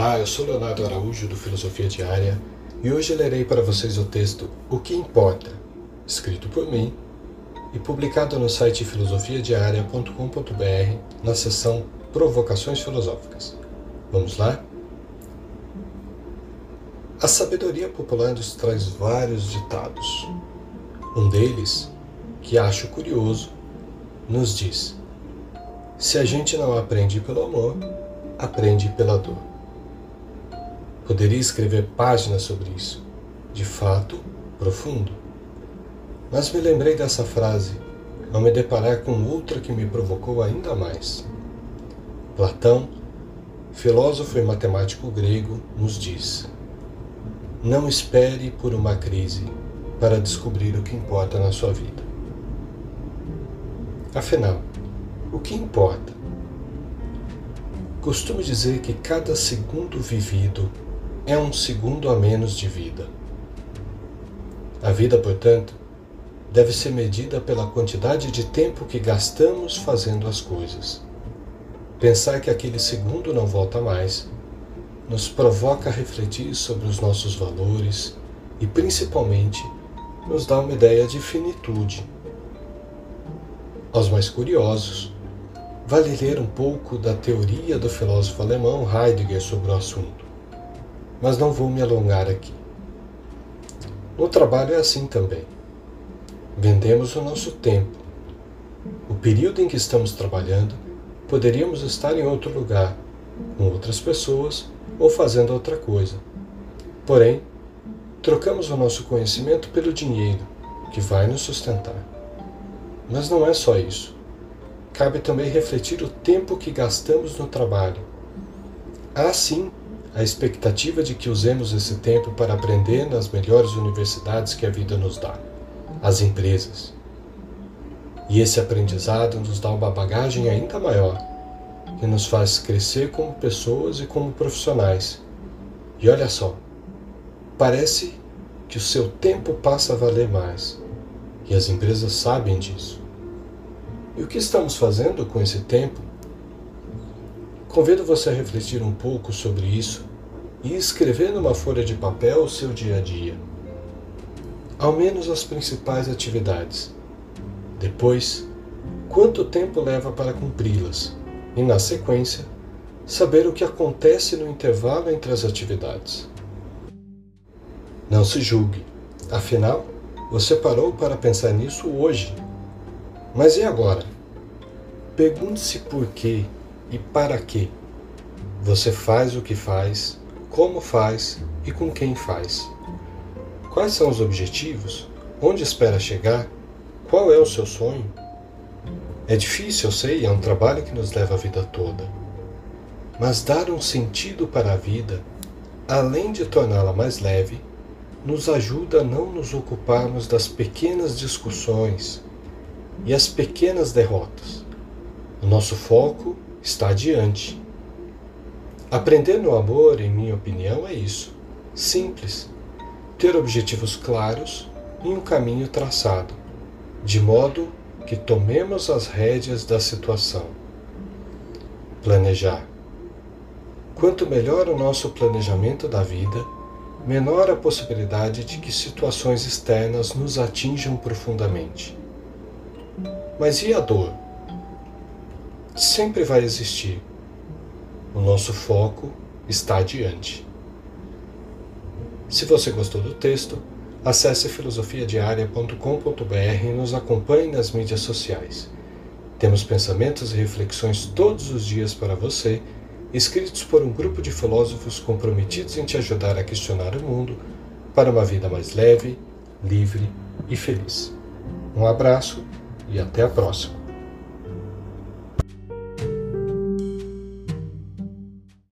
Olá, eu sou Leonardo Araújo do Filosofia Diária e hoje lerei para vocês o texto O que Importa, escrito por mim e publicado no site filosofiadiaria.com.br na seção Provocações Filosóficas. Vamos lá? A sabedoria popular nos traz vários ditados. Um deles, que acho curioso, nos diz: Se a gente não aprende pelo amor, aprende pela dor. Poderia escrever páginas sobre isso, de fato profundo. Mas me lembrei dessa frase ao me deparar com outra que me provocou ainda mais. Platão, filósofo e matemático grego, nos diz: Não espere por uma crise para descobrir o que importa na sua vida. Afinal, o que importa? Costumo dizer que cada segundo vivido é um segundo a menos de vida. A vida, portanto, deve ser medida pela quantidade de tempo que gastamos fazendo as coisas. Pensar que aquele segundo não volta mais nos provoca a refletir sobre os nossos valores e, principalmente, nos dá uma ideia de finitude. Aos mais curiosos, vale ler um pouco da teoria do filósofo alemão Heidegger sobre o assunto mas não vou me alongar aqui. No trabalho é assim também. Vendemos o nosso tempo. O período em que estamos trabalhando, poderíamos estar em outro lugar, com outras pessoas ou fazendo outra coisa. Porém, trocamos o nosso conhecimento pelo dinheiro, que vai nos sustentar. Mas não é só isso. Cabe também refletir o tempo que gastamos no trabalho. Há sim a expectativa de que usemos esse tempo para aprender nas melhores universidades que a vida nos dá, as empresas. E esse aprendizado nos dá uma bagagem ainda maior, que nos faz crescer como pessoas e como profissionais. E olha só, parece que o seu tempo passa a valer mais, e as empresas sabem disso. E o que estamos fazendo com esse tempo Convido você a refletir um pouco sobre isso e escrever numa folha de papel o seu dia a dia. Ao menos as principais atividades. Depois, quanto tempo leva para cumpri-las? E, na sequência, saber o que acontece no intervalo entre as atividades. Não se julgue, afinal, você parou para pensar nisso hoje. Mas e agora? Pergunte-se por quê e para quê. Você faz o que faz, como faz e com quem faz. Quais são os objetivos? Onde espera chegar? Qual é o seu sonho? É difícil, eu sei, é um trabalho que nos leva a vida toda. Mas dar um sentido para a vida, além de torná-la mais leve, nos ajuda a não nos ocuparmos das pequenas discussões e as pequenas derrotas. O nosso foco está adiante. Aprender no amor, em minha opinião, é isso. Simples. Ter objetivos claros e um caminho traçado, de modo que tomemos as rédeas da situação. Planejar. Quanto melhor o nosso planejamento da vida, menor a possibilidade de que situações externas nos atinjam profundamente. Mas e a dor? Sempre vai existir. O nosso foco está adiante. Se você gostou do texto, acesse filosofiadiaria.com.br e nos acompanhe nas mídias sociais. Temos pensamentos e reflexões todos os dias para você, escritos por um grupo de filósofos comprometidos em te ajudar a questionar o mundo para uma vida mais leve, livre e feliz. Um abraço e até a próxima.